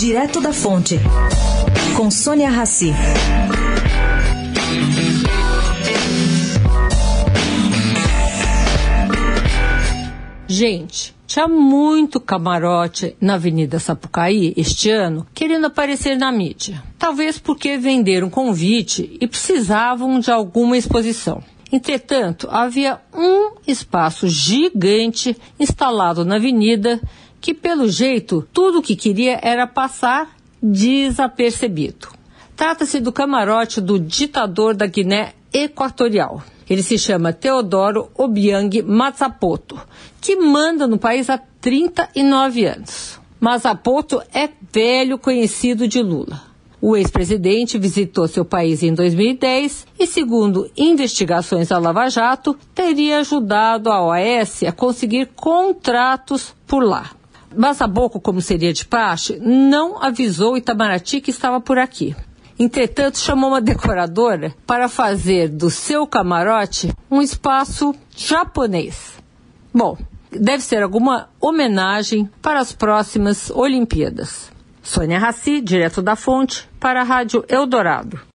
Direto da Fonte, com Sônia Rassi. Gente, tinha muito camarote na Avenida Sapucaí este ano querendo aparecer na mídia. Talvez porque venderam convite e precisavam de alguma exposição. Entretanto, havia um espaço gigante instalado na avenida que, pelo jeito, tudo o que queria era passar desapercebido. Trata-se do camarote do ditador da Guiné Equatorial. Ele se chama Teodoro Obiang Mazapoto, que manda no país há 39 anos. Mazapoto é velho conhecido de Lula. O ex-presidente visitou seu país em 2010 e, segundo investigações da Lava Jato, teria ajudado a OAS a conseguir contratos por lá. Mazaboco, como seria de praxe, não avisou Itamaraty que estava por aqui. Entretanto, chamou uma decoradora para fazer do seu camarote um espaço japonês. Bom, deve ser alguma homenagem para as próximas Olimpíadas. Sônia Raci, direto da fonte, para a Rádio Eldorado.